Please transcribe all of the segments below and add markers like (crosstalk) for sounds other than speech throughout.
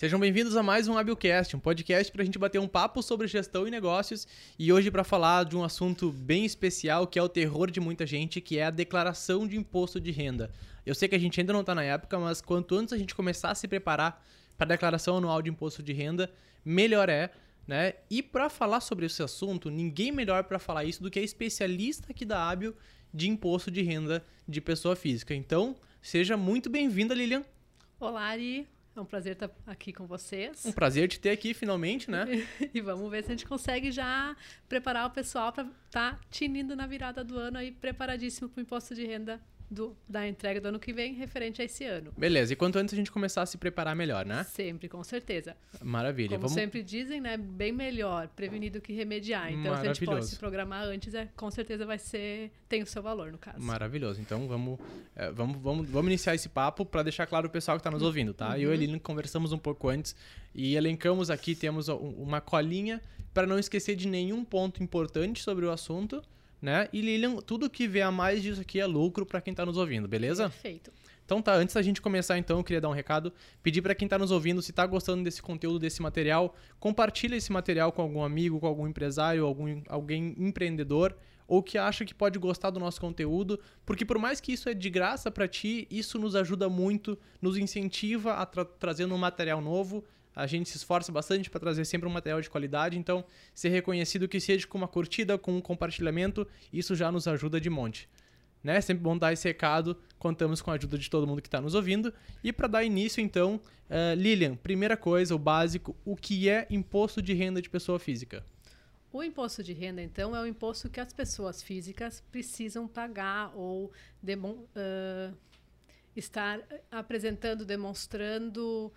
Sejam bem-vindos a mais um Habilcast, um podcast para a gente bater um papo sobre gestão e negócios e hoje para falar de um assunto bem especial que é o terror de muita gente, que é a declaração de imposto de renda. Eu sei que a gente ainda não está na época, mas quanto antes a gente começar a se preparar para a declaração anual de imposto de renda, melhor é. Né? E para falar sobre esse assunto, ninguém melhor para falar isso do que a especialista aqui da Hábil de imposto de renda de pessoa física. Então, seja muito bem-vinda, Lilian. Olá, Ari. É um prazer estar aqui com vocês. Um prazer te ter aqui finalmente, né? (laughs) e vamos ver se a gente consegue já preparar o pessoal para estar tá tinindo na virada do ano aí, preparadíssimo para o imposto de renda do, da entrega do ano que vem referente a esse ano. Beleza, e quanto antes a gente começar a se preparar melhor, né? Sempre, com certeza. Maravilha. Como Vamos... sempre dizem, né? Bem melhor prevenir do que remediar. Então, se a gente pode se programar antes, é, com certeza vai ser. tem o seu valor, no caso. Maravilhoso. Então vamos, é, vamos, vamos, vamos iniciar esse papo para deixar claro o pessoal que está nos ouvindo, tá? Uhum. Eu e uhum. Eline conversamos um pouco antes e elencamos aqui, temos uma colinha para não esquecer de nenhum ponto importante sobre o assunto né? E Lilian, tudo que vier a mais disso aqui é lucro para quem está nos ouvindo, beleza? Perfeito. Então tá, antes da gente começar então, eu queria dar um recado, pedir para quem está nos ouvindo, se está gostando desse conteúdo, desse material, compartilha esse material com algum amigo, com algum empresário, algum alguém empreendedor ou que acha que pode gostar do nosso conteúdo, porque por mais que isso é de graça para ti, isso nos ajuda muito, nos incentiva a tra trazendo um material novo a gente se esforça bastante para trazer sempre um material de qualidade, então ser reconhecido que seja com uma curtida, com um compartilhamento, isso já nos ajuda de monte. Né? Sempre bom dar esse recado, contamos com a ajuda de todo mundo que está nos ouvindo. E para dar início, então, uh, Lilian, primeira coisa, o básico, o que é imposto de renda de pessoa física? O imposto de renda, então, é o imposto que as pessoas físicas precisam pagar ou uh, estar apresentando, demonstrando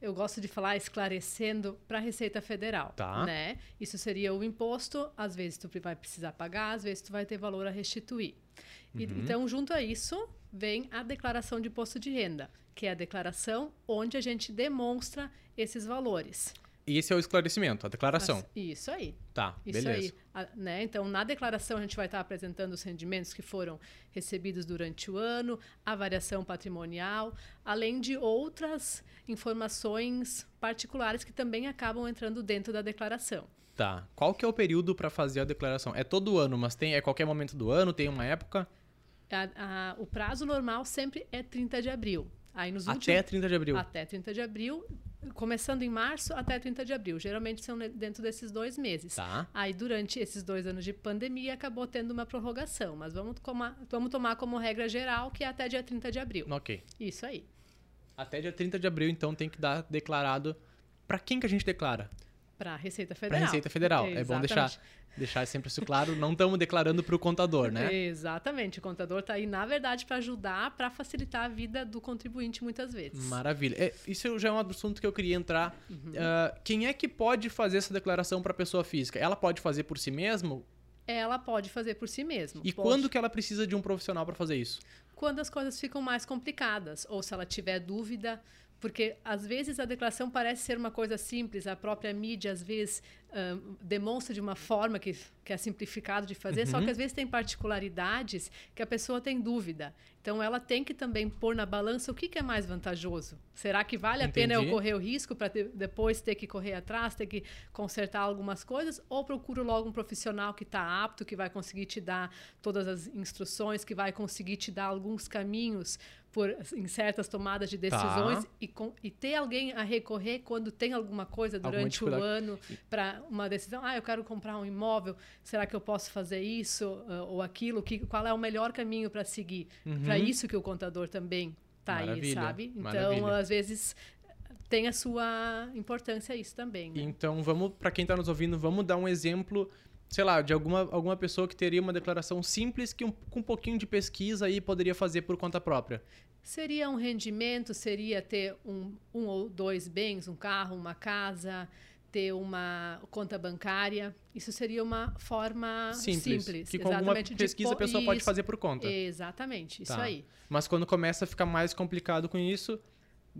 eu gosto de falar esclarecendo para a Receita Federal, tá. né? Isso seria o imposto, às vezes tu vai precisar pagar, às vezes tu vai ter valor a restituir. Uhum. E, então, junto a isso, vem a declaração de imposto de renda, que é a declaração onde a gente demonstra esses valores. E esse é o esclarecimento, a declaração. Isso aí. Tá, Isso beleza. Aí, a, né? Então, na declaração, a gente vai estar apresentando os rendimentos que foram recebidos durante o ano, a variação patrimonial, além de outras informações particulares que também acabam entrando dentro da declaração. Tá. Qual que é o período para fazer a declaração? É todo ano, mas tem é qualquer momento do ano? Tem uma época? A, a, o prazo normal sempre é 30 de abril. Aí nos últimos, até 30 de abril? Até 30 de abril começando em março até 30 de abril. Geralmente são dentro desses dois meses. Tá. Aí, durante esses dois anos de pandemia, acabou tendo uma prorrogação. Mas vamos, tomar, vamos tomar como regra geral que é até dia 30 de abril. Ok. Isso aí. Até dia 30 de abril, então, tem que dar declarado. Para quem que a gente declara? Para a Receita Federal. Para a Receita Federal. É, é bom deixar, deixar sempre isso claro. Não estamos declarando para o contador, né? Exatamente. O contador está aí, na verdade, para ajudar, para facilitar a vida do contribuinte muitas vezes. Maravilha. É, isso já é um assunto que eu queria entrar. Uhum. Uh, quem é que pode fazer essa declaração para a pessoa física? Ela pode fazer por si mesma? Ela pode fazer por si mesma. E pode. quando que ela precisa de um profissional para fazer isso? Quando as coisas ficam mais complicadas. Ou se ela tiver dúvida porque às vezes a declaração parece ser uma coisa simples, a própria mídia às vezes demonstra de uma forma que, que é simplificado de fazer, uhum. só que uhum. às vezes tem particularidades que a pessoa tem dúvida. Então ela tem que também pôr na balança o que, que é mais vantajoso. Será que vale Entendi. a pena eu correr o risco para depois ter que correr atrás, ter que consertar algumas coisas? Ou procuro logo um profissional que está apto, que vai conseguir te dar todas as instruções, que vai conseguir te dar alguns caminhos por, em certas tomadas de decisões tá. e, com, e ter alguém a recorrer quando tem alguma coisa durante o ano para uma decisão. Ah, eu quero comprar um imóvel, será que eu posso fazer isso uh, ou aquilo? Que, qual é o melhor caminho para seguir? Uhum. Para isso que o contador também está aí, sabe? Então, Maravilha. às vezes tem a sua importância isso também. Né? Então, vamos para quem está nos ouvindo, vamos dar um exemplo sei lá, de alguma, alguma pessoa que teria uma declaração simples que um, com um pouquinho de pesquisa aí poderia fazer por conta própria? Seria um rendimento, seria ter um, um ou dois bens, um carro, uma casa, ter uma conta bancária. Isso seria uma forma simples. simples que com alguma pesquisa a pessoa isso, pode fazer por conta. Exatamente, isso tá. aí. Mas quando começa a ficar mais complicado com isso,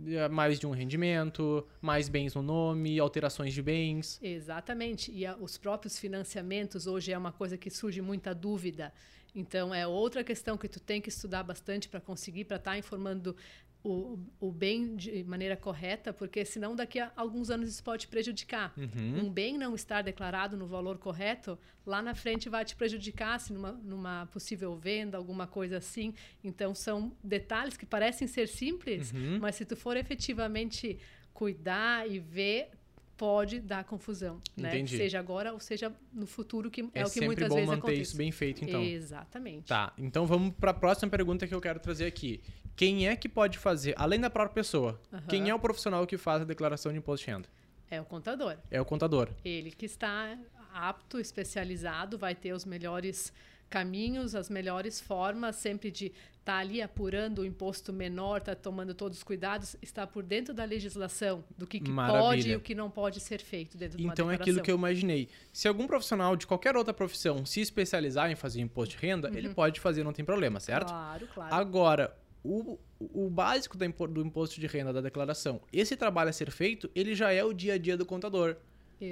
é mais de um rendimento, mais bens no nome, alterações de bens. Exatamente. E a, os próprios financiamentos hoje é uma coisa que surge muita dúvida. Então é outra questão que tu tem que estudar bastante para conseguir, para estar tá informando o, o bem de maneira correta, porque senão daqui a alguns anos isso pode prejudicar. Uhum. Um bem não estar declarado no valor correto, lá na frente vai te prejudicar se numa, numa possível venda, alguma coisa assim. Então são detalhes que parecem ser simples, Uhum. mas se tu for efetivamente cuidar e ver, pode dar confusão, né? Entendi. Seja agora ou seja no futuro, que é, É, o que sempre muitas bom vezes manter acontece. isso bem feito, então. Exatamente. Tá, então vamos para a próxima pergunta que eu quero trazer aqui. Quem é que pode fazer, além da própria pessoa, Aham. quem é o profissional que faz a declaração de imposto de renda? É o contador. É o contador. Ele que está apto, especializado, vai ter os melhores caminhos, as melhores formas, sempre de estar ali apurando o imposto menor, tá tomando todos os cuidados, está por dentro da legislação, do que, que pode e o que não pode ser feito dentro de uma Então é aquilo que eu imaginei. Se algum profissional de qualquer outra profissão se especializar em fazer imposto de renda, ele pode fazer, não tem problema, certo? Claro, claro. Agora, o, o básico do imposto de renda da declaração, esse trabalho a ser feito, ele já é o dia a dia do contador.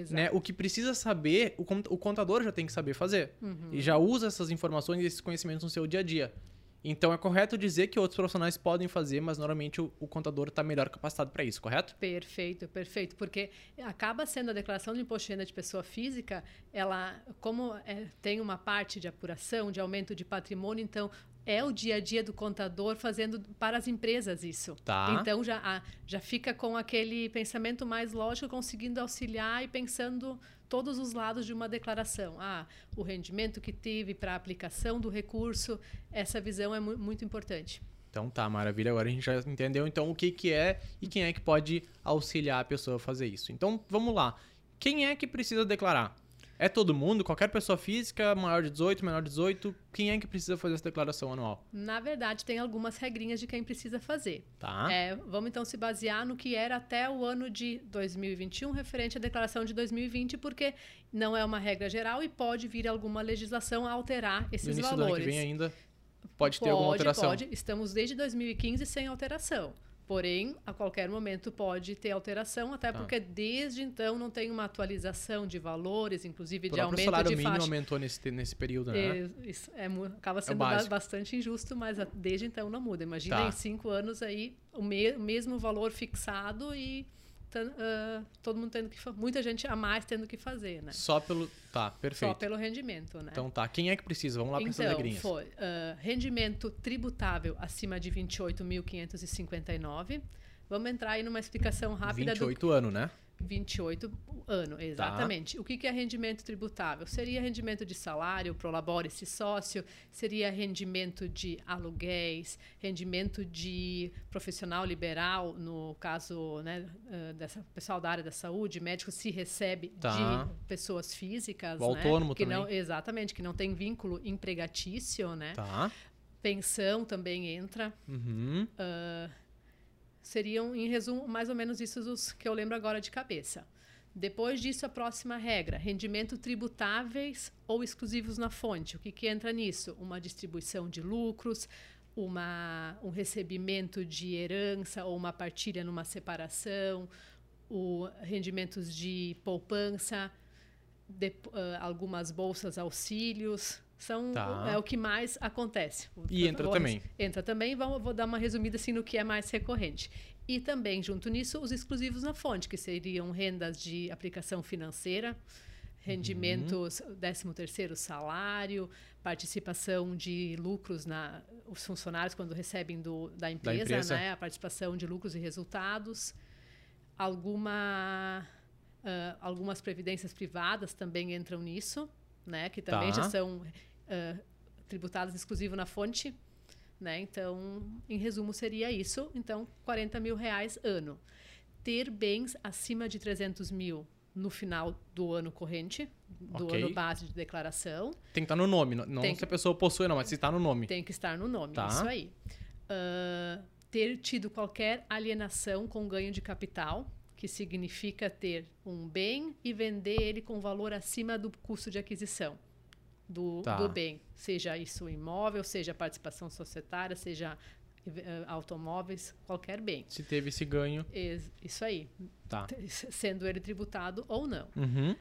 Né? O que precisa saber, o, con- o contador já tem que saber fazer. Uhum. E já usa essas informações e esses conhecimentos no seu dia a dia. Então é correto dizer que outros profissionais podem fazer, mas normalmente o, o contador está melhor capacitado para isso, correto? Perfeito, perfeito. Porque acaba sendo a declaração de imposto de renda de pessoa física, ela, como é, tem uma parte de apuração, de aumento de patrimônio, então é o dia a dia do contador fazendo para as empresas isso. Tá. Então já, já fica com aquele pensamento mais lógico, conseguindo auxiliar e pensando todos os lados de uma declaração. Ah, o rendimento que teve para a aplicação do recurso, essa visão é mu- muito importante. Então tá, maravilha. Agora a gente já entendeu então o que, que é e quem é que pode auxiliar a pessoa a fazer isso. Então vamos lá. Quem é que precisa declarar? É todo mundo? Qualquer pessoa física, maior de 18, menor de 18? Quem é que precisa fazer essa declaração anual? Na verdade, tem algumas regrinhas de quem precisa fazer. Tá? É, vamos então se basear no que era até o ano de 2021, referente à declaração de 2020, porque não é uma regra geral e pode vir alguma legislação a alterar no esses início do ano que valores. vem ainda pode ter alguma alteração. Pode, estamos desde 2015 sem alteração. Porém, a qualquer momento pode ter alteração, até Tá. porque desde então não tem uma atualização de valores, inclusive O de aumento salário de mínimo faixa. aumentou nesse, nesse período, né? É, isso é acaba sendo ba- básico. bastante injusto, mas desde então não muda. Imagina Tá. em cinco anos aí o me- o mesmo valor fixado e ah, todo mundo tendo que muita gente a mais tendo que fazer, né? Só pelo. Tá, Só perfeito. pelo rendimento, né? Então tá. Quem é que precisa? Vamos lá para essas Então, regrinhas. foi ah, rendimento tributável acima de 28.559. Vamos entrar aí numa explicação rápida do 28 anos, né? 28 ano, exatamente. O que que é rendimento tributável? Seria rendimento de salário, prolabore-se sócio, seria rendimento de aluguéis, rendimento de profissional liberal, no caso né, eh, dessa pessoal da área da saúde, médico se recebe Tá. de pessoas físicas, O né, autônomo que também. não exatamente, que não tem vínculo empregatício, né? Tá. Pensão também entra. Uhum. Seriam, em resumo, mais ou menos isso os que eu lembro agora de cabeça. Depois disso, a próxima regra: rendimento tributáveis ou exclusivos na fonte. O que, que entra nisso? Uma distribuição de lucros, uma, um recebimento de herança ou uma partilha numa separação, o, rendimentos de poupança, de- ah, algumas bolsas auxílios. São, Tá. É o que mais acontece. E entra também. Entra também, vou, vou dar uma resumida assim no que é mais recorrente. E também, junto nisso, os exclusivos na fonte, que seriam rendas de aplicação financeira, rendimentos, Uhum. 13 terceiro salário, participação de lucros na os funcionários quando recebem do, da empresa, empresa. né, a participação de lucros e resultados, alguma ah, algumas previdências privadas também entram nisso, né, que também Tá. já são ah, tributadas exclusivo na fonte, né? Então, em resumo, seria isso. Então, 40 mil reais ano. Ter bens acima de 300 mil no final do ano corrente, do Ok. ano base de declaração, Tem que estar no nome. Não, Tem se a pessoa possui, não, mas se está no nome. tem que estar no nome. Tá. Isso aí. Ah, ter tido qualquer alienação com ganho de capital, que significa ter um bem e vender ele com valor acima do custo de aquisição do, Tá. do bem. Seja isso imóvel, seja participação societária, seja eh, automóveis, qualquer bem. Se teve esse ganho, Isso aí. tá. Sendo ele tributado ou não. Uhum.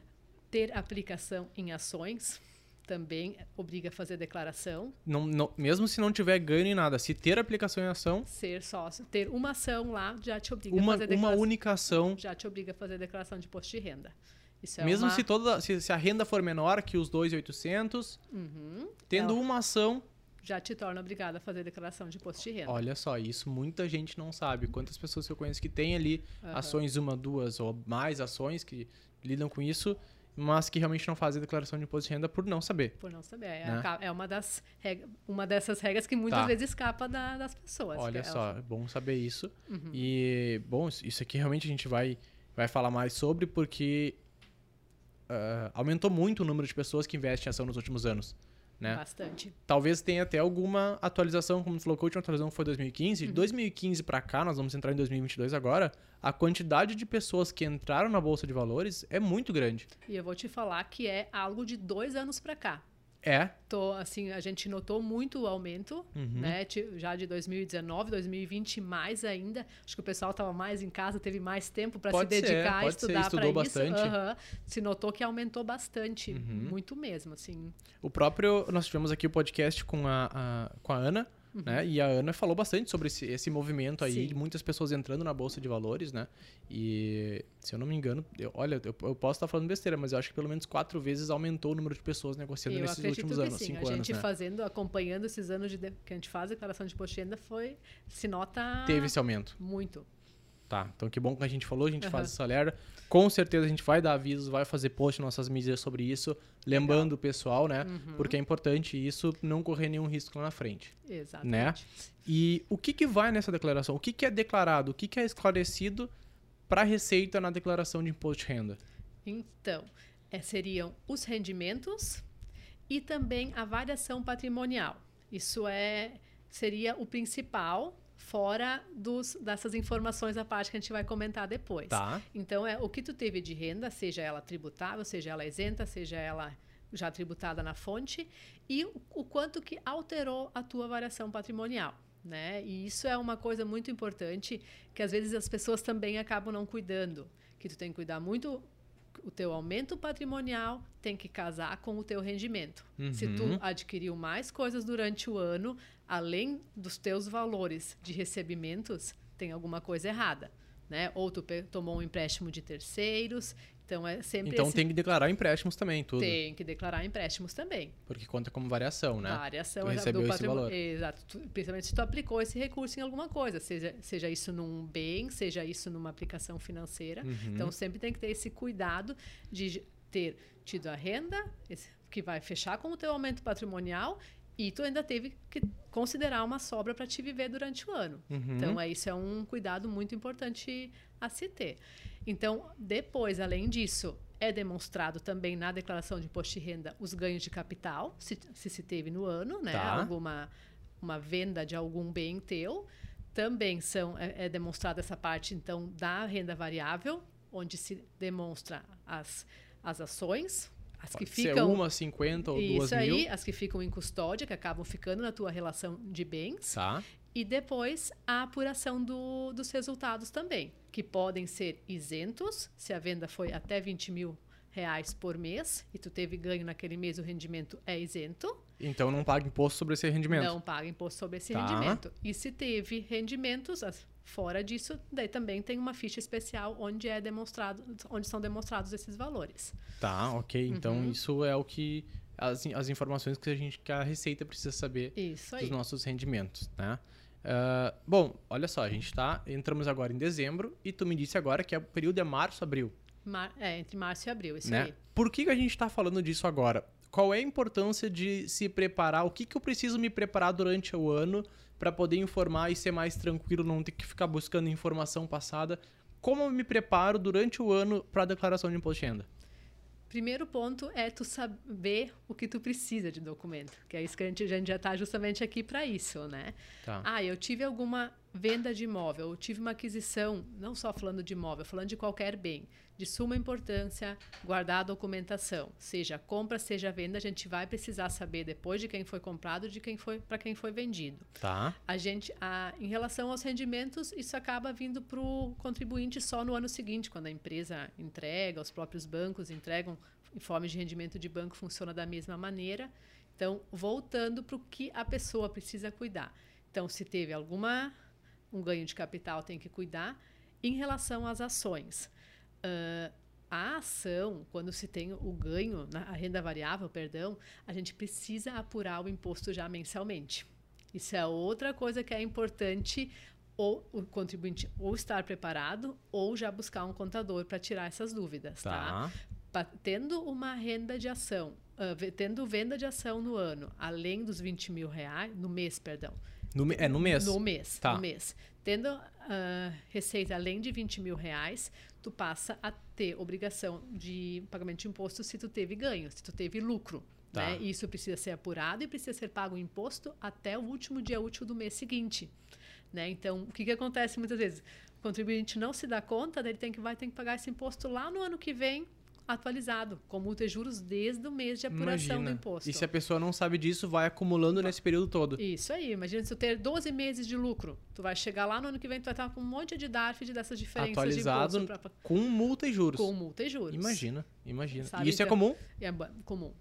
Ter aplicação em ações. também obriga a fazer declaração. Não, não, mesmo se não tiver ganho em nada, se ter aplicação em ação. Ser sócio, ter uma ação lá já te obriga uma, a fazer Uma declaração. única ação. Já te obriga a fazer declaração de imposto de renda. Isso é mesmo uma... se, toda, se, se, a renda for menor que os 2.800, uhum. tendo é, uma ação. Já te torna obrigado a fazer declaração de imposto de renda. Olha só, isso muita gente não sabe. Quantas pessoas que eu conheço que têm ali uhum. ações, uma, duas ou mais ações que lidam com isso mas que realmente não fazem declaração de imposto de renda por não saber. Por não saber. É, né? é uma, das uma dessas regras que muitas tá. vezes escapa da, das pessoas. Olha é só, é bom saber isso. Uhum. E, bom, isso aqui realmente a gente vai, vai falar mais sobre porque uh, aumentou muito o número de pessoas que investem em ação nos últimos anos. Né? Bastante. Talvez tenha até alguma atualização, como tu falou que a última atualização foi 2015. De 2015 para cá, nós vamos entrar em 2022 agora, a quantidade de pessoas que entraram na Bolsa de Valores é muito grande. E eu vou te falar que é algo de dois anos para cá. É. Tô, assim, a gente notou muito o aumento, uhum. né? Já de 2019, 2020 mais ainda. Acho que o pessoal estava mais em casa, teve mais tempo para se dedicar a estudar para isso. Bastante. Uhum. Se notou que aumentou bastante, uhum. muito mesmo, assim. O próprio, nós tivemos aqui o podcast com a, a com a Ana, Uhum. Né? E a Ana falou bastante sobre esse, esse movimento aí Sim. de muitas pessoas entrando na bolsa de valores, né? E se eu não me engano, eu, olha, eu, eu, posso estar falando besteira, mas eu acho que pelo menos quatro vezes aumentou o número de pessoas negociando eu nesses últimos anos, sim. cinco a gente né? fazendo, acompanhando esses anos de, que a gente faz declaração de imposto de renda foi se nota teve esse aumento muito. Tá, então que bom que a gente falou, a gente uhum. faz essa alerta. Com certeza a gente vai dar avisos, vai fazer post nas nossas mídias sobre isso, lembrando o pessoal, né? Uhum. Porque é importante isso, não correr nenhum risco lá na frente. Exatamente. Né? E o que, que vai nessa declaração? O que, que é declarado? O que, que é esclarecido para a Receita na declaração de imposto de renda? Então, é, seriam os rendimentos e também a variação patrimonial. Isso é seria o principal fora dos, dessas informações à parte que a gente vai comentar depois. Tá. Então, é o que tu teve de renda, seja ela tributável, seja ela isenta, seja ela já tributada na fonte, e o, o quanto que alterou a tua variação patrimonial. Né? E isso é uma coisa muito importante que às vezes as pessoas também acabam não cuidando, que tu tem que cuidar muito o teu aumento patrimonial tem que casar com o teu rendimento. Uhum. Se tu adquiriu mais coisas durante o ano, além dos teus valores de recebimentos, tem alguma coisa errada. Né? Ou tu tomou um empréstimo de terceiros, então é sempre Então esse... tem que declarar empréstimos também, tudo. Tem que declarar empréstimos também. Porque conta como variação, né? Variação tu recebeu do esse valor. Exato. Tu, principalmente se tu aplicou esse recurso em alguma coisa, seja, seja isso num bem, seja isso numa aplicação financeira. Uhum. Então sempre tem que ter esse cuidado de ter tido a renda, que vai fechar com o teu aumento patrimonial e tu ainda teve que considerar uma sobra para te viver durante o ano. Uhum. Então, é, isso é um cuidado muito importante a se ter. Então, depois, além disso, é demonstrado também na declaração de imposto de renda os ganhos de capital, se se, se teve no ano, né? Tá. Alguma uma venda de algum bem teu. Também são, é, é demonstrada essa parte, então, da renda variável, onde se demonstra as, as ações, as Pode que ficam. Ser uma, 50 ou duas Isso aí, mil. as que ficam em custódia, que acabam ficando na tua relação de bens. Tá. E depois a apuração do, dos resultados também, que podem ser isentos, se a venda foi até 20 mil reais por mês e tu teve ganho naquele mês, o rendimento é isento. Então não paga imposto sobre esse rendimento. Não paga imposto sobre esse Tá. rendimento. E se teve rendimentos fora disso, daí também tem uma ficha especial onde é demonstrado, onde são demonstrados esses valores. Tá, ok. Então Uhum. isso é o que. As, as informações que a gente que a Receita precisa saber Isso aí. dos nossos rendimentos, né? Ah, bom, olha só, a gente tá. Entramos agora em dezembro e tu me disse agora que o período é março, abril. Mar- é, entre março e abril, isso né? aí. Por que, que a gente está falando disso agora? Qual é a importância de se preparar? O que, que eu preciso me preparar durante o ano para poder informar e ser mais tranquilo, não ter que ficar buscando informação passada? Como eu me preparo durante o ano para a declaração de imposto de renda? Primeiro ponto é tu saber o que tu precisa de documento, que é isso que a gente, a gente já está justamente aqui para isso, né? Tá. Ah, eu tive alguma venda de imóvel, eu tive uma aquisição, não só falando de imóvel, falando de qualquer bem, de suma importância, guardar a documentação, seja compra, seja venda, a gente vai precisar saber depois de quem foi comprado, de quem foi para quem foi vendido. Tá. A gente, a, em relação aos rendimentos, isso acaba vindo para o contribuinte só no ano seguinte, quando a empresa entrega, os próprios bancos entregam informe de rendimento de banco funciona da mesma maneira. Então, voltando para o que a pessoa precisa cuidar. Então, se teve alguma um ganho de capital, tem que cuidar. Em relação às ações, uh, a ação, quando se tem o ganho, na, a renda variável, perdão, a gente precisa apurar o imposto já mensalmente. Isso é outra coisa que é importante ou o contribuinte ou estar preparado ou já buscar um contador para tirar essas dúvidas, tá? tá? Tendo uma renda de ação, uh, tendo venda de ação no ano, além dos 20 mil reais, no mês, perdão, no, é no mês? No mês. Tá. No mês. Tendo uh, receita além de 20 mil reais, tu passa a ter obrigação de pagamento de imposto se tu teve ganho, se tu teve lucro. Tá. Né? Isso precisa ser apurado e precisa ser pago o imposto até o último dia útil do mês seguinte. Né? Então, o que, que acontece muitas vezes? O contribuinte não se dá conta, ele tem que, vai ter que pagar esse imposto lá no ano que vem atualizado, com multa e juros desde o mês de apuração imagina. do imposto. E se a pessoa não sabe disso, vai acumulando nesse período todo. Isso aí. Imagina se tu ter 12 meses de lucro. Tu vai chegar lá no ano que vem, tu vai estar com um monte de DARF dessas diferenças Atualizado de imposto. Pra... Com multa e juros. Com multa e juros. Imagina, imagina. Sabe? E isso é então, é comum? É comum.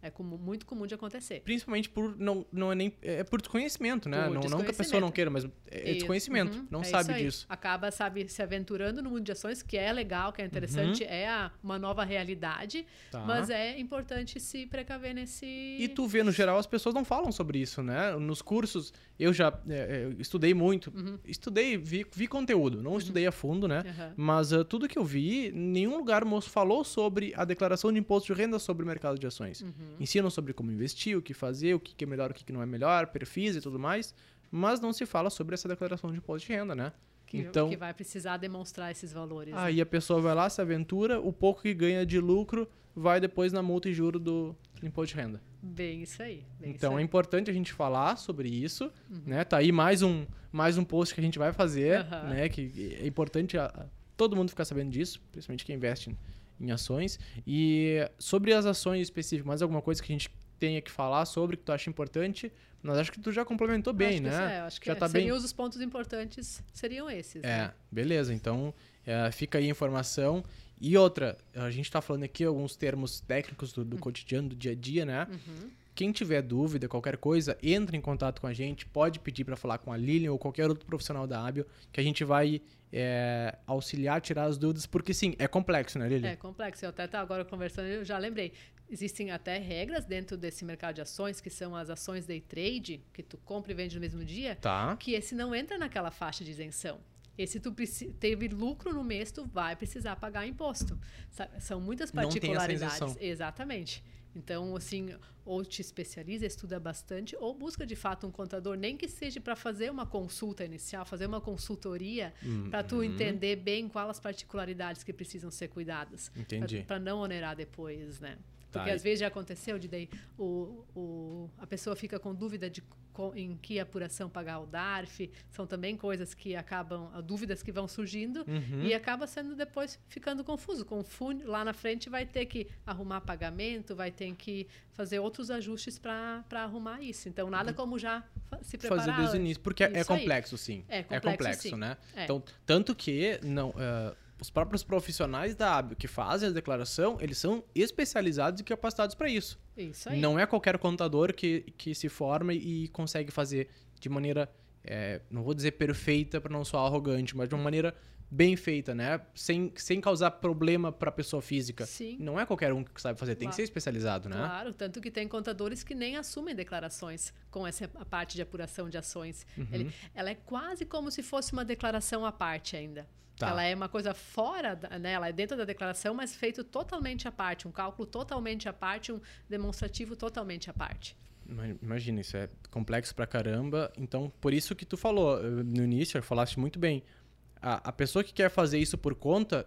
É comum, muito comum de acontecer. Principalmente por não, não é nem é por desconhecimento, né? Por não, não que a pessoa não queira, mas é desconhecimento. Uhum, não é sabe disso. Acaba, sabe, se aventurando no mundo de ações, que é legal, que é interessante, uhum. é a, uma nova realidade, tá. mas é importante se precaver nesse. E tu vê, no geral, as pessoas não falam sobre isso, né? Nos cursos, eu já é, é estudei muito. Uhum. Estudei, vi, vi conteúdo, não uhum. estudei a fundo, né? Mas uh, tudo que eu vi, nenhum lugar moço falou sobre a declaração de imposto de renda sobre o mercado de ações. Uhum. Uhum. Ensinam sobre como investir, o que fazer, o que é melhor, o que não é melhor, perfis e tudo mais, mas não se fala sobre essa declaração de imposto de renda, né? Que, então, que vai precisar demonstrar esses valores. Aí né? a pessoa vai lá, se aventura, o pouco que ganha de lucro vai depois na multa e juro do imposto de renda. Bem isso aí. Bem então isso é importante a gente falar sobre isso, uhum. né? Tá aí mais um, mais um post que a gente vai fazer, uhum. né? Que é importante a, a, todo mundo ficar sabendo disso, principalmente quem investe em ações. E sobre as ações específicas, mais alguma coisa que a gente tenha que falar sobre, que tu acha importante? Mas acho que tu já complementou bem, acho né? É, acho que já é. tá seriam bem... os pontos importantes, seriam esses. É, né? beleza. Então, é, fica aí a informação. E outra, a gente está falando aqui alguns termos técnicos do, do uhum. cotidiano, do dia a dia, né? Uhum. Quem tiver dúvida, qualquer coisa, entre em contato com a gente, pode pedir para falar com a Lilian ou qualquer outro profissional da Abio, que a gente vai é, auxiliar, tirar as dúvidas, porque sim, é complexo, né, Lilian? É complexo. Eu até estava agora conversando, eu já lembrei. Existem até regras dentro desse mercado de ações, que são as ações day trade, que tu compra e vende no mesmo dia, tá. que esse não entra naquela faixa de isenção. E se tu teve lucro no mês, tu vai precisar pagar imposto. São muitas particularidades. Exatamente. Então, assim, ou te especializa, estuda bastante, ou busca de fato um contador, nem que seja para fazer uma consulta inicial, fazer uma consultoria, uhum. para tu entender bem quais as particularidades que precisam ser cuidadas. Entendi. Para não onerar depois, né? Porque tá, às vezes já aconteceu de daí o, o, a pessoa fica com dúvida de em que apuração pagar o DARF. São também coisas que acabam, dúvidas que vão surgindo uhum. e acaba sendo depois ficando confuso. Confunde, lá na frente vai ter que arrumar pagamento, vai ter que fazer outros ajustes para arrumar isso. Então, nada como já se preparar. Fazer desde o início, porque é complexo, sim. É complexo, é complexo sim. né? É. Então, tanto que não. Uh, os próprios profissionais da ABIO que fazem a declaração, eles são especializados e capacitados para isso. Isso aí. Não é qualquer contador que, que se forma e consegue fazer de maneira, é, não vou dizer perfeita para não soar arrogante, mas de uma maneira bem feita, né? Sem, sem causar problema para a pessoa física. Sim. Não é qualquer um que sabe fazer, tem claro. que ser especializado, né? Claro, tanto que tem contadores que nem assumem declarações com essa parte de apuração de ações. Uhum. Ele, ela é quase como se fosse uma declaração à parte ainda. Tá. Ela é uma coisa fora, da, né? ela é dentro da declaração, mas feito totalmente à parte, um cálculo totalmente à parte, um demonstrativo totalmente à parte. Imagina, isso é complexo pra caramba. Então, por isso que tu falou eh, no início, falaste muito bem. A, a pessoa que quer fazer isso por conta,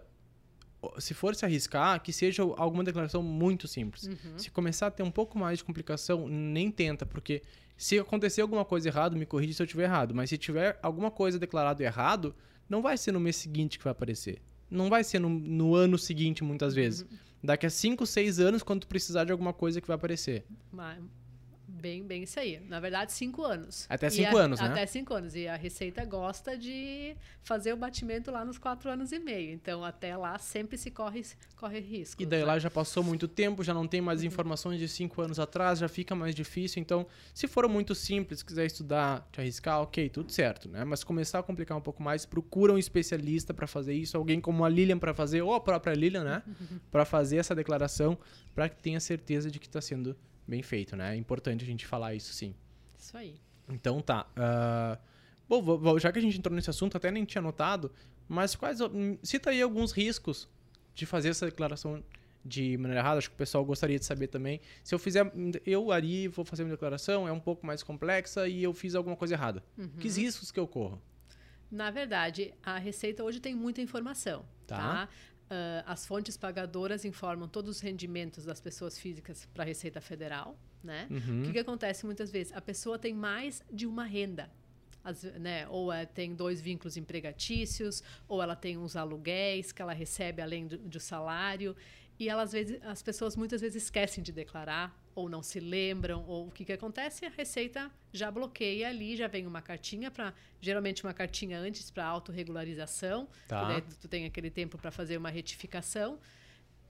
se for se arriscar, que seja alguma declaração muito simples. Uhum. Se começar a ter um pouco mais de complicação, nem tenta, porque Se acontecer alguma coisa errada, me corrija se eu estiver errado. Mas se tiver alguma coisa declarado errado, não vai ser no mês seguinte que vai aparecer. Não vai ser no, no ano seguinte, muitas vezes. Daqui a 5, 6 anos, quando tu precisar de alguma coisa que vai aparecer. Mas, Bem, bem isso aí. Na verdade, cinco anos. Até cinco a- anos, né? Até cinco anos. E a Receita gosta de fazer o batimento lá nos quatro anos e meio. Então, até lá sempre se corre, corre risco. E daí lá já passou muito tempo, já não tem mais informações de cinco anos atrás, já fica mais difícil. Então, se for muito simples, quiser estudar, te arriscar, ok, tudo certo, né? Mas começar a complicar um pouco mais, procura um especialista para fazer isso, alguém como a Lilian para fazer, ou a própria Lilian, né? Para fazer essa declaração, para que tenha certeza de que está sendo bem feito, né? É importante a gente falar isso sim. Isso aí. Então tá. ah, bom, já que a gente entrou nesse assunto, até nem tinha notado, mas quais. hum, Cita aí alguns riscos de fazer essa declaração de maneira errada. Acho que o pessoal gostaria de saber também. Se eu fizer. Eu, Ari, vou fazer uma declaração, é um pouco mais complexa e eu fiz alguma coisa errada. Que riscos que eu corro? Na verdade, a Receita hoje tem muita informação. Tá. Tá. Ah, as fontes pagadoras informam todos os rendimentos das pessoas físicas para a Receita Federal, né? Uhum. O que, que acontece muitas vezes? A pessoa tem mais de uma renda. Ve- né? Ou é, tem dois vínculos empregatícios, ou ela tem uns aluguéis que ela recebe além do, do salário. E ela, vezes, as pessoas muitas vezes esquecem de declarar, ou não se lembram, ou o que, que acontece? A Receita já bloqueia ali, já vem uma cartinha para. Geralmente uma cartinha antes para autorregularização. Tá. daí tu tem aquele tempo para fazer uma retificação.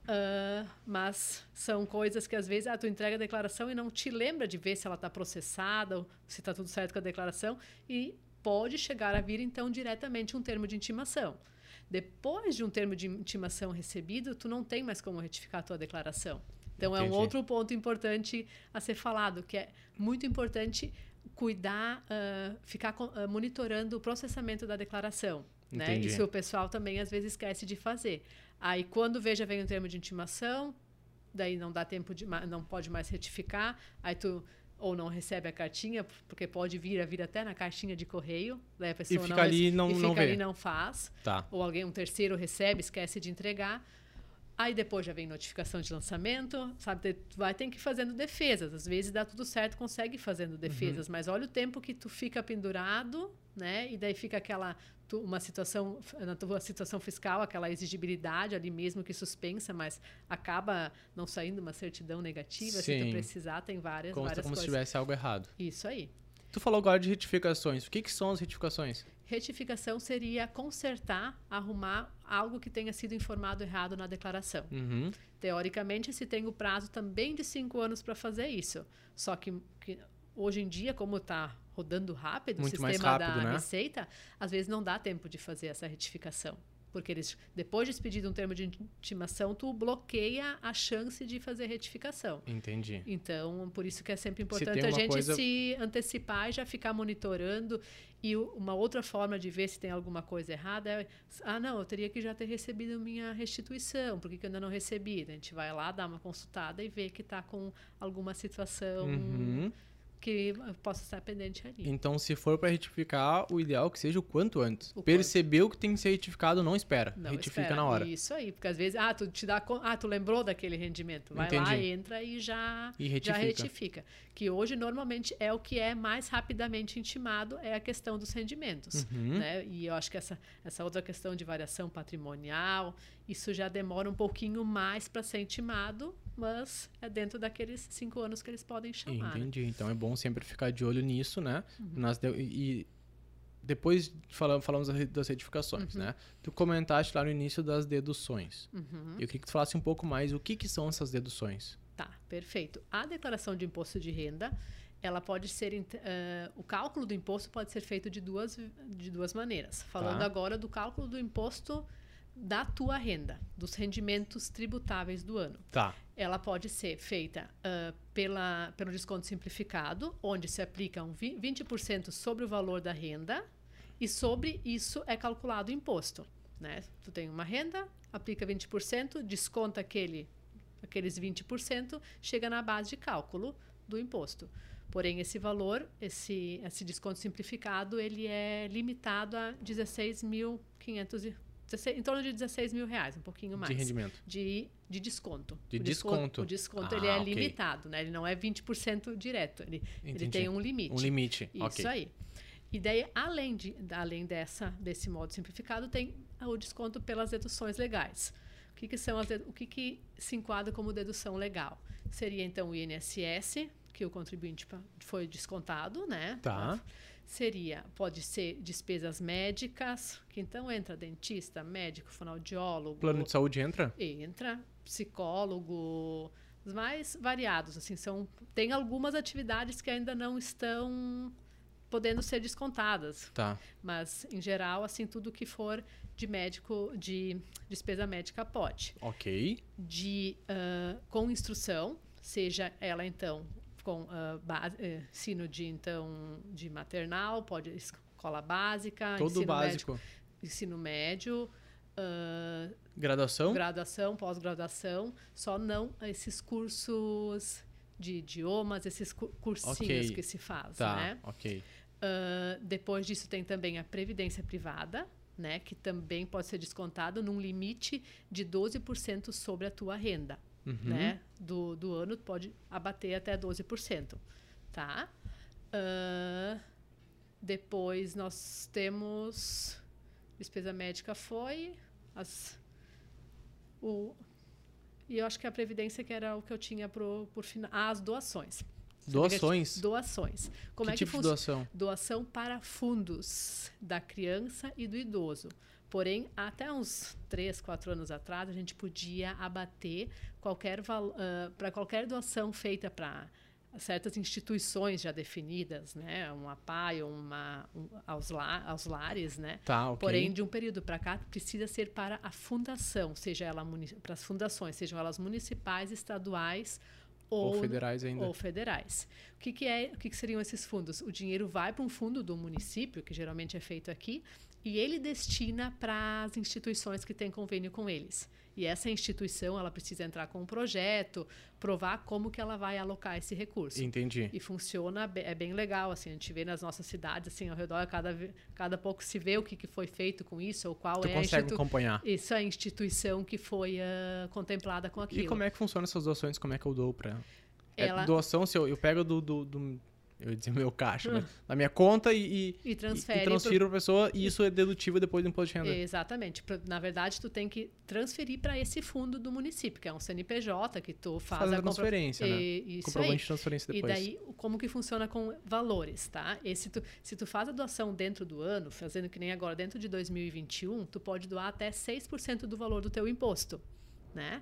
Ah, mas são coisas que às vezes ah, tu entrega a declaração e não te lembra de ver se ela está processada ou se está tudo certo com a declaração e pode chegar a vir então diretamente um termo de intimação. Depois de um termo de intimação recebido, tu não tem mais como retificar a tua declaração. Então é um Entendi. outro ponto importante a ser falado, que é muito importante cuidar, ah, ficar ah, monitorando o processamento da declaração. Né? Entendi. Isso o pessoal também às vezes esquece de fazer. Aí quando veja vem um termo de intimação, daí não dá tempo de não pode mais retificar, aí tu ou não recebe a cartinha, porque pode vir a vir até na caixinha de correio, daí a pessoa fica não ali e não- e não fica ali vê. e não faz, Tá. ou alguém um terceiro recebe, esquece de entregar. Aí depois já vem notificação de lançamento, sabe? Tu vai ter que ir fazendo defesas. Às vezes dá tudo certo, consegue ir fazendo defesas, mas olha o tempo que tu fica pendurado, né? E daí fica aquela tu- uma situação na tua situação fiscal, aquela exigibilidade ali mesmo que suspensa, mas acaba não saindo uma certidão negativa se Sim. tu precisar, tem várias Consta várias como se coisas. tivesse algo errado. Isso aí. Tu falou agora de retificações. O que, que são as retificações? Retificação seria consertar, arrumar algo que tenha sido informado errado na declaração. Uhum. Teoricamente, se tem o prazo também de cinco anos para fazer isso. Só que, que hoje em dia, como está rodando rápido Muito o sistema rápido, da né? Receita, às vezes não dá tempo de fazer essa retificação. Porque eles, depois de expedir um termo de intimação, tu bloqueia a chance de fazer retificação. Entendi. Então, por isso que é sempre Se importante a gente coisa- se antecipar e já ficar monitorando. E uma outra forma de ver se tem alguma coisa errada é: ah, não, eu teria que já ter recebido minha restituição, por que, que eu ainda não recebi? A gente vai lá, dá uma consultada e vê que está com alguma situação Uhum. Que possa estar pendente ali. Então, se for para retificar, o ideal é que seja o quanto antes. O quanto. Percebeu que tem que ser retificado, não espera. Não, Retifica espera. na hora. Isso aí, porque às vezes, ah, tu te dá, ah, tu lembrou daquele rendimento, vai lá, Entendi. entra e já E já retifica. retifica. Que hoje normalmente é o que é mais rapidamente intimado é a questão dos rendimentos, Uhum. né? E eu acho que essa essa outra questão de variação patrimonial, isso já demora um pouquinho mais para ser intimado, mas é dentro daqueles cinco anos que eles podem chamar. né? Entendi. Então é bom sempre ficar de olho nisso, né? Uhum. Nas de- E depois falamos, falamos das re- das retificações, né? Tu comentaste lá no início das deduções. Uhum. Eu queria que tu falasse um pouco mais o que, que são essas deduções. Tá, perfeito. A declaração de imposto de renda, ela pode ser. eh, o cálculo do imposto pode ser feito de duas, de duas maneiras. Falando Tá. agora do cálculo do imposto da tua renda, dos rendimentos tributáveis do ano. Tá. Ela pode ser feita ah, pela, pelo desconto simplificado, onde se aplica um vi- 20% sobre o valor da renda e sobre isso é calculado o imposto. Né? Tu tem uma renda, aplica 20%, desconta aquele, aqueles 20%, chega na base de cálculo do imposto. Porém, esse valor, esse, esse desconto simplificado, ele é limitado a 16.500 e 16 em torno de 16 mil reais, um pouquinho mais. De rendimento. De, de desconto. De o desconto. O desconto Ah, ele é ok. limitado, né? Ele não é 20% direto. Ele, ele tem um limite. Um limite. Isso ok. aí. E daí, além, de, além dessa, desse modo simplificado, tem o desconto pelas deduções legais. O que, que são as, o que, que se enquadra como dedução legal? Seria então o INSS, que o contribuinte foi descontado, né? Tá. Seria, pode ser despesas médicas, que então entra dentista, médico, fonoaudiólogo, Plano de saúde entra? entra psicólogo, os mais variados, assim, são tem algumas atividades que ainda não estão podendo ser descontadas, Tá. mas em geral, assim, tudo que for de médico, de despesa médica pode. Ok. De ah, com instrução, seja ela então com ah, ba- eh, ensino de então de maternal, pode escola básica, Todo ensino básico. médio, ensino médio, ah, Graduação? graduação, pós-graduação, só não esses cursos de idiomas, esses cu- cursinhos Ok. que se faz, Tá, né? ok. Ah, depois disso tem também a previdência privada, né, que também pode ser descontado num limite de 12% sobre a tua renda, Uhum. né? Do, do ano pode abater até 12%, tá? Ah, depois nós temos despesa médica foi as o e eu acho que a previdência que era o que eu tinha pro, por final, ah, as doações. Doações? Doações. Como que é que tipo de funciona? doação? doação para fundos da criança e do idoso. Porém, até uns 3, 4 anos atrás, a gente podia abater qualquer para qualquer doação feita para certas instituições já definidas, né, uma PAI, uma um, aos, la, aos lares, né? Tá, ok. Porém, de um período para cá, precisa ser para a fundação, seja ela para as fundações, sejam elas municipais, estaduais Ou ou, federais ainda. ou federais. O que, que é, o que, que seriam esses fundos? O dinheiro vai para um fundo do município, que geralmente é feito aqui, e ele destina para as instituições que têm convênio com eles. E essa instituição, ela precisa entrar com um projeto, provar como que ela vai alocar esse recurso. Entendi. E funciona, é bem legal, assim, a gente vê nas nossas cidades, assim, ao redor, cada, cada pouco se vê o que, que foi feito com isso, ou qual Tu é a consegue institu- acompanhar. isso é a instituição que foi ah, contemplada com aquilo. E como é que funciona essas doações? Como é que eu dou pra. É Ela- doação, se eu, eu pego do, do, do- Eu ia dizer meu caixa? Da (laughs) minha conta e, e, E transfere e transfiro pra pessoa e isso é dedutível depois do imposto de renda. Exatamente. Na verdade, tu tem que transferir para esse fundo do município, que é um CNPJ que tu faz, Faz a compro- transferência, né? E- Isso Comprovante aí. de transferência E depois. daí, o- como que funciona com valores, tá? Esse tu, se tu faz a doação dentro do ano, fazendo que nem agora, dentro de 2021, tu pode doar até 6% do valor do teu imposto, né?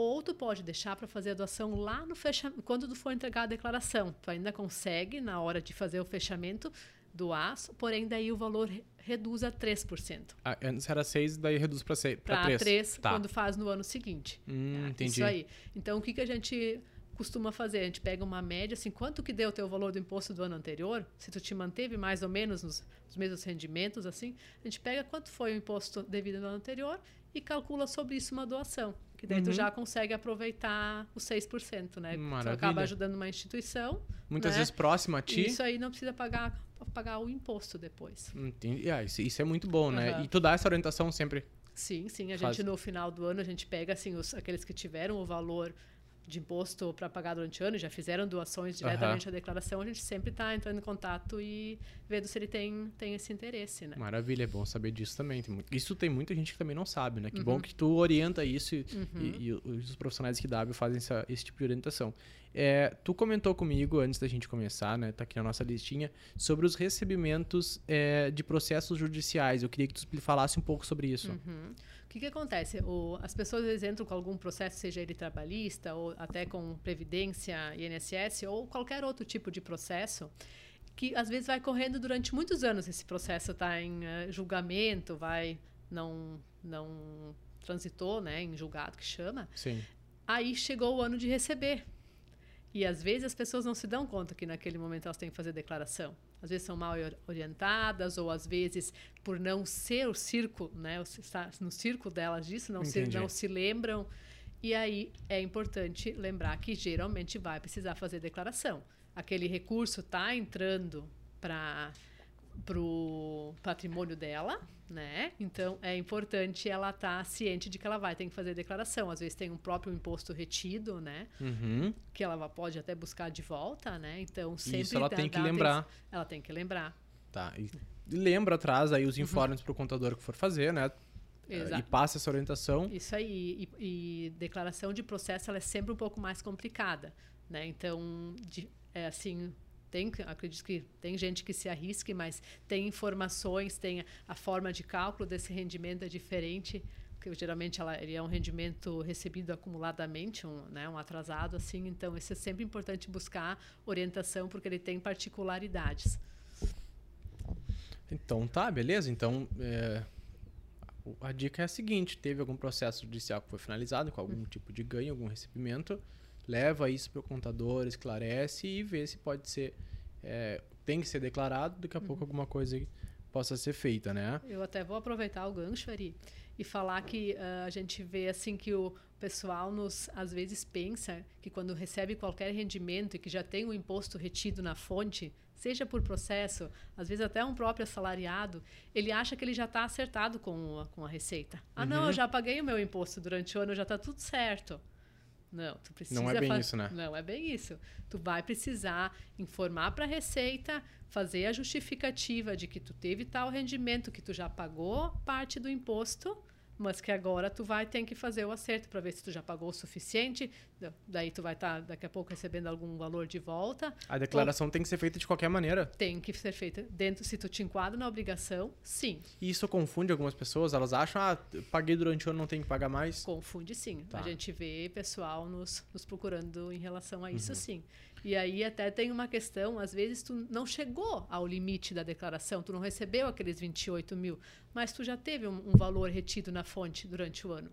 Ou tu pode deixar para fazer a doação lá no fechamento, quando tu for entregar a declaração. Tu ainda consegue, na hora de fazer o fechamento, doar, porém daí o valor re- reduz a 3%. Ah, antes era 6, daí reduz pra 6. Pra Para 3. 3 Tá. quando faz no ano seguinte. Hum, tá? entendi. Isso aí. Então, o que, que a gente costuma fazer? A gente pega uma média, assim, quanto que deu o teu valor do imposto do ano anterior? Se tu te manteve mais ou menos nos, nos mesmos rendimentos, assim, a gente pega quanto foi o imposto devido no ano anterior e calcula sobre isso uma doação. Que daí tu Uhum. já consegue aproveitar os 6%, né? Tu Maravilha. acaba ajudando uma instituição. Muitas né? vezes próxima a ti. E isso aí não precisa pagar, pagar o imposto depois. Entendi. Ah, isso, isso é muito bom, né? Aham. E tu dá essa orientação sempre. Sim, sim. A Faz- gente, no final do ano, a gente pega assim, os, aqueles que tiveram o valor de imposto para pagar durante o ano, já fizeram doações diretamente à declaração, a gente sempre está entrando em contato e vendo se ele tem, tem esse interesse, né? Maravilha, é bom saber disso também. Isso tem muita gente que também não sabe, né? Que Uhum. bom que tu orienta isso e, e- e os profissionais que W fazem essa- esse tipo de orientação. É, tu comentou comigo, antes da gente começar, né? Tá aqui na nossa listinha, sobre os recebimentos é, de processos judiciais. Eu queria que tu falasse um pouco sobre isso. Uhum. O que, que acontece? O, as pessoas às vezes entram com algum processo, seja ele trabalhista ou até com previdência, INSS ou qualquer outro tipo de processo, que às vezes vai correndo durante muitos anos. Esse processo está em eh, julgamento, vai não não transitou, né, em julgado que chama. Sim. Aí chegou o ano de receber. E às vezes as pessoas não se dão conta que naquele momento elas têm que fazer declaração. Às vezes são mal or- orientadas, ou às vezes por não ser o circo, né? se- estar No circo delas disso, não se, Entendi. não se lembram. E aí é importante lembrar que geralmente vai precisar fazer declaração. Aquele recurso está entrando para pro patrimônio dela, né? Então é importante ela estar tá ciente de que ela vai ter que fazer declaração. Às vezes tem um próprio imposto retido, né? Uhum. Que ela pode até buscar de volta, né? Então sempre Isso ela tem que lembrar. Ela tem que lembrar. Tá. E lembra atrás aí os uhum. informes uhum. para o contador que for fazer, né? Exato. E passa essa orientação. Isso aí. E, e, declaração de processo ela é sempre um pouco mais complicada, né? Então, de, é assim, tem, acredito que tem gente que se arrisque, mas tem informações, tem a forma de cálculo desse rendimento é diferente, porque geralmente ela, ele é um rendimento recebido acumuladamente, um, né, um atrasado assim, então isso é sempre importante buscar orientação porque ele tem particularidades. Então tá, beleza. Então é, a dica é a seguinte: teve algum processo judicial que foi finalizado com algum hum. tipo de ganho, algum recebimento, leva isso para o contador, esclarece e vê se pode ser. É, tem que ser declarado, daqui a uhum. pouco alguma coisa possa ser feita, né? Eu até vou aproveitar o gancho, Ari, e falar que uh, a gente vê assim que o pessoal nos às vezes pensa que quando recebe qualquer rendimento e que já tem o imposto retido na fonte, seja por processo, às vezes até um próprio assalariado, ele acha que ele já está acertado com a, com a receita. Ah, uhum. não, eu já paguei o meu imposto durante o ano, já está tudo certo. Não, tu precisa. Não é bem isso, né? Não é bem isso. Tu vai precisar informar para a Receita, fazer a justificativa de que tu teve tal rendimento, que tu já pagou parte do imposto mas que agora tu vai ter que fazer o acerto para ver se tu já pagou o suficiente, daí tu vai estar tá, daqui a pouco recebendo algum valor de volta. A declaração ou... tem que ser feita de qualquer maneira. Tem que ser feita dentro, se tu te enquadra na obrigação, sim. E isso confunde algumas pessoas, elas acham, ah, paguei durante o ano, não tem que pagar mais? Confunde sim. Tá. A gente vê pessoal nos, nos procurando em relação a isso, uhum. sim. E aí até tem uma questão, às vezes tu não chegou ao limite da declaração, tu não recebeu aqueles 28 mil, mas tu já teve um, um valor retido na fonte durante o ano.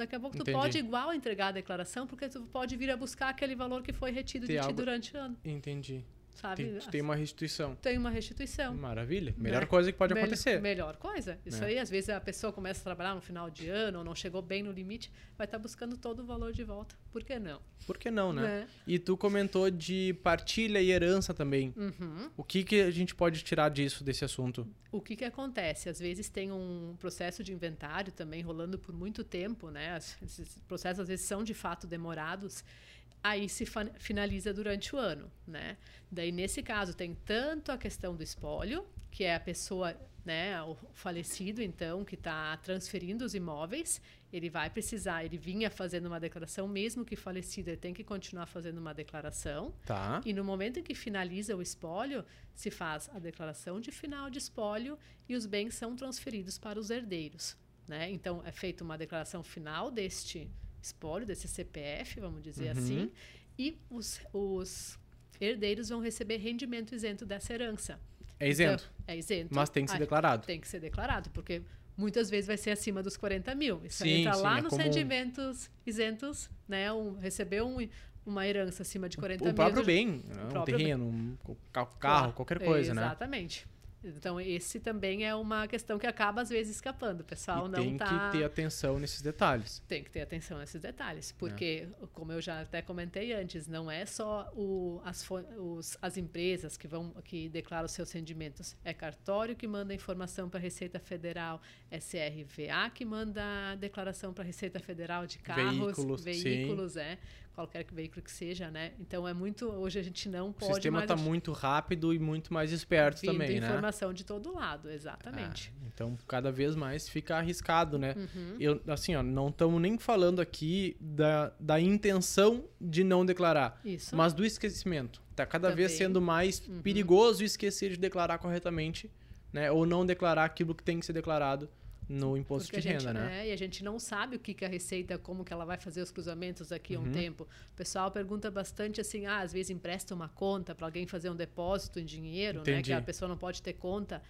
Daqui a pouco tu Entendi. pode igual entregar a declaração, porque tu pode vir a buscar aquele valor que foi retido de ti algo... durante o ano. Entendi. Sabe? Tem, tem, uma restituição. Tem uma restituição. Maravilha. Melhor né? coisa que pode Mel acontecer. Melhor coisa. Isso né? aí, às vezes a pessoa começa a trabalhar no final de ano ou não chegou bem no limite, vai estar tá buscando todo o valor de volta. Por que não? Por que não, né? né? E tu comentou de partilha e herança também. Uhum. O que, que a gente pode tirar disso, desse assunto? O que, que acontece? Às vezes tem um processo de inventário também rolando por muito tempo, né? Esses processos às vezes são de fato demorados aí se finaliza durante o ano, né? Daí nesse caso tem tanto a questão do espólio, que é a pessoa, né, o falecido então que está transferindo os imóveis, ele vai precisar, ele vinha fazendo uma declaração mesmo que falecido, ele tem que continuar fazendo uma declaração. Tá. E no momento em que finaliza o espólio, se faz a declaração de final de espólio e os bens são transferidos para os herdeiros, né? Então é feita uma declaração final deste espólio, desse CPF, vamos dizer uhum. assim, e os, os herdeiros vão receber rendimento isento dessa herança. É isento? Então, é isento. Mas tem que ser declarado. Tem que ser declarado, porque muitas vezes vai ser acima dos 40 mil. Isso sim, entra sim, lá é nos rendimentos isentos, né? Um, recebeu um, uma herança acima de 40 o mil. O próprio bem, né? um próprio terreno, bem. um carro, claro, qualquer coisa, exatamente. né? Exatamente. Então, esse também é uma questão que acaba, às vezes, escapando. O pessoal e não tem tá... que ter atenção nesses detalhes. Tem que ter atenção nesses detalhes. Porque, é. como eu já até comentei antes, não é só o, as, os, as empresas que, vão, que declaram seus rendimentos. É cartório que manda informação para a Receita Federal, é CRVA que manda declaração para a Receita Federal de carros, veículos, veículos é qualquer veículo que seja, né? Então é muito. Hoje a gente não pode. O sistema está muito rápido e muito mais esperto Vindo também, né? informação de todo lado, exatamente. Ah, então cada vez mais fica arriscado, né? Uhum. Eu, assim, ó, não estamos nem falando aqui da, da intenção de não declarar, Isso. mas do esquecimento. Está cada também. vez sendo mais uhum. perigoso esquecer de declarar corretamente, né? Ou não declarar aquilo que tem que ser declarado no imposto Porque de renda, gente, né? É, e a gente não sabe o que, que a Receita, como que ela vai fazer os cruzamentos daqui uhum. a um tempo. O pessoal pergunta bastante assim, ah, às vezes empresta uma conta para alguém fazer um depósito em dinheiro, Entendi. né? Que a pessoa não pode ter conta.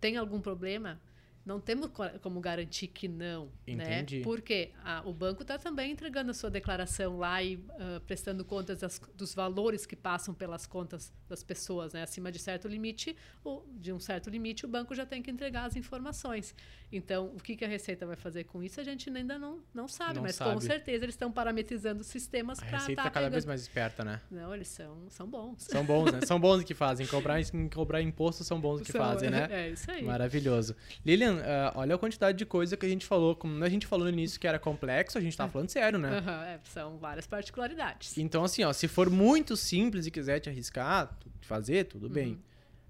Tem algum problema? Não temos co- como garantir que não, Entendi. né? Porque ah, o banco está também entregando a sua declaração lá e ah, prestando contas das- dos valores que passam pelas contas das pessoas, né? Acima de certo limite, ou de um certo limite, o banco já tem que entregar as informações. Então, o que, que a Receita vai fazer com isso, a gente ainda não, não sabe, Não mas sabe. com certeza eles estão parametrizando sistemas A para Receita estar tá cada vez mais esperta, né? Não, eles são, são bons. São bons, né? São bons que fazem. Cobrar, em cobrar imposto são bons que São- fazem, né? É isso aí. Maravilhoso. Lilian, ah, olha a quantidade de coisa que a gente falou. Como a gente falou no início que era complexo, a gente tava falando sério, né? Aham, é, são várias particularidades. Então, assim, ó, se for muito simples e quiser te arriscar, fazer, tudo Uhum. bem.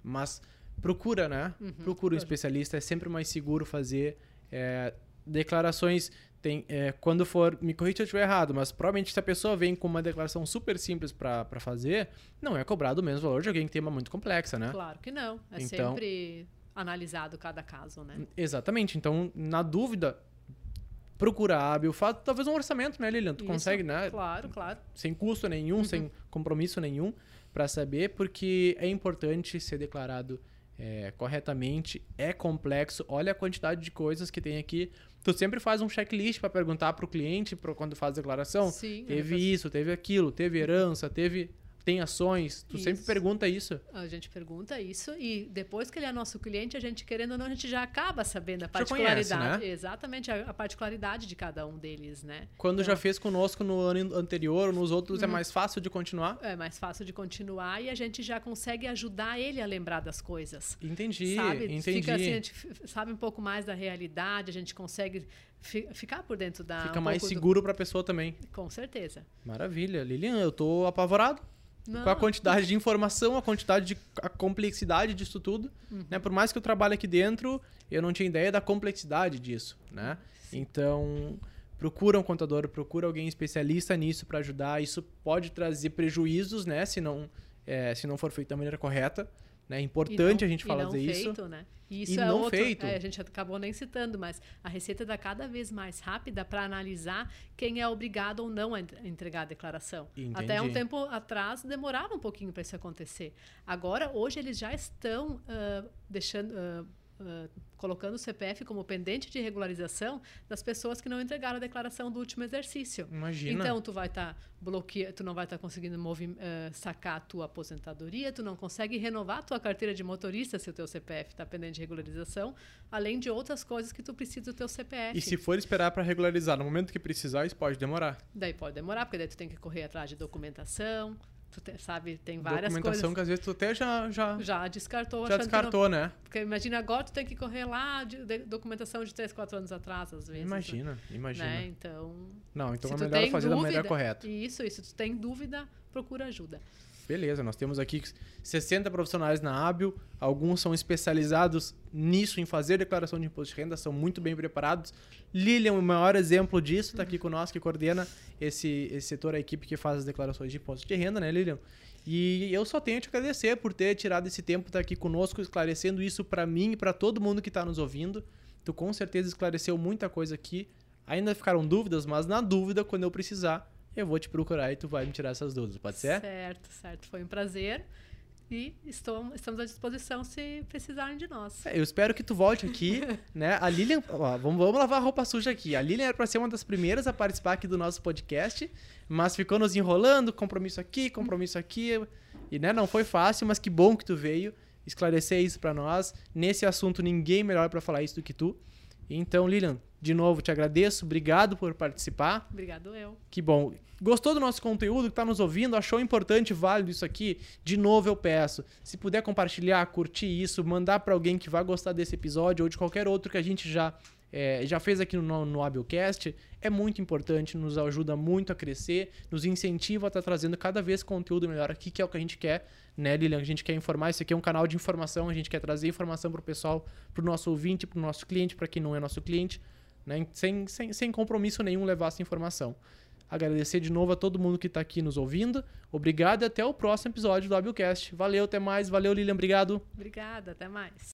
Mas procura, né? Procura um especialista, é sempre mais seguro fazer é, declarações. Tem, é, quando for, me corrija se eu estiver errado, mas provavelmente se a pessoa vem com uma declaração super simples pra fazer, não é cobrado o mesmo valor de alguém que tem uma muito complexa, né? Claro que não. É Então- sempre analisado cada caso, né? Exatamente. Então, na dúvida, procura a hábil, faz talvez um orçamento, né, Lilian? Tu Isso, consegue, né? Claro, claro. sem custo nenhum, sem compromisso nenhum, para saber, porque é importante ser declarado é, corretamente, é complexo. Olha a quantidade de coisas que tem aqui. Tu sempre faz um checklist para perguntar para o cliente pro, quando faz a declaração. Sim, teve é, isso, teve aquilo, teve herança, teve tem ações. Tu sempre Isso. pergunta isso. A gente pergunta isso e depois que ele é nosso cliente, a gente querendo ou não, a gente já acaba sabendo a Já conhece, particularidade. né? Exatamente, a, a particularidade de cada um deles, né? Quando Então- já fez conosco no ano anterior ou nos outros, é mais fácil de continuar. É mais fácil de continuar e a gente já consegue ajudar ele a lembrar das coisas. Entendi, sabe? entendi. Fica assim, a gente sabe um pouco mais da realidade, a gente consegue fi- ficar por dentro da. Fica um mais pouco do- seguro para a pessoa também. Com certeza. Maravilha. Lilian, eu tô apavorado. Não, com a quantidade de informação, a quantidade de a complexidade disso tudo, Uhum. né? Por mais que eu trabalhe aqui dentro, eu não tinha ideia da complexidade disso, né? Então, procura um contador, procura alguém especialista nisso para ajudar. Isso pode trazer prejuízos, né? Se não, é, se não for feito da maneira correta. Né? É importante não- a gente falar não disso. feito, né? E isso E é não outro, feito. é, a gente acabou nem citando, mas a Receita está cada vez mais rápida para analisar quem é obrigado ou não a en- a entregar a declaração. Até um Entendi. tempo atrás demorava um pouquinho para isso acontecer. Agora, hoje, eles já estão ah, deixando. ah, colocando o CPF como pendente de regularização das pessoas que não entregaram a declaração do último exercício. Imagina. Então, tu vai estar bloqueando, tu não vai estar conseguindo movi- eh, sacar a tua aposentadoria, tu não consegue renovar a tua carteira de motorista se o teu CPF está pendente de regularização, além de outras coisas que tu precisa do teu CPF. E se for esperar para regularizar no momento que precisar, isso pode demorar. Daí pode demorar, porque daí tu tem que correr atrás de documentação, tu te- sabe, tem várias Documentação coisas. que às vezes tu até já, já, Já descartou, já que não- descartou, né? porque imagina agora tu tem que correr lá de, de documentação de 3, 4 anos atrás, às vezes. Imagina, imagina. Né? Então, Não, então é melhor fazer da maneira dúvida- correta. Isso, isso. Se tu tem dúvida, procura ajuda. Beleza, nós temos aqui 60 profissionais na Hábil, alguns são especializados nisso, em fazer declaração de imposto de renda, são muito bem preparados. Lilian, o maior exemplo disso, está aqui conosco, que coordena esse, esse setor, a equipe que faz as declarações de imposto de renda, né, Lilian? E eu só tenho te agradecer por ter tirado esse tempo, estar aqui conosco, esclarecendo isso para mim e para todo mundo que está nos ouvindo. Tu com certeza esclareceu muita coisa aqui. Ainda ficaram dúvidas, mas na dúvida, quando eu precisar, eu vou te procurar e tu vai me tirar essas dúvidas, pode ser? Certo, certo. Foi um prazer. E estou, estamos à disposição se precisarem de nós. É, eu espero que tu volte aqui, (laughs) né? A Lilian, ó, vamos, vamos lavar a roupa suja aqui. A Lilian era pra ser uma das primeiras a participar aqui do nosso podcast, mas ficou nos enrolando, compromisso aqui, compromisso aqui, e né, não foi fácil, mas que bom que tu veio esclarecer isso pra nós. Nesse assunto ninguém melhor pra falar isso do que tu. Então, Lilian, de novo te agradeço, obrigado por participar. Obrigado eu. Que bom. Gostou do nosso conteúdo, que está nos ouvindo, achou importante, válido isso aqui? De novo eu peço, se puder compartilhar, curtir isso, mandar para alguém que vai gostar desse episódio ou de qualquer outro que a gente já, é, já fez aqui no, no Abilcast, é muito importante, nos ajuda muito a crescer, nos incentiva a estar trazendo cada vez conteúdo melhor aqui, que é o que a gente quer, né, Lilian? A gente quer informar, isso aqui é um canal de informação, a gente quer trazer informação para o pessoal, para o nosso ouvinte, para o nosso cliente, para quem não é nosso cliente, né, sem, sem, sem compromisso nenhum levar essa informação. Agradecer de novo a todo mundo que está aqui nos ouvindo. Obrigado e até o próximo episódio do Abilcast. Valeu, até mais. Valeu, Lilian. Obrigado. Obrigada, até mais.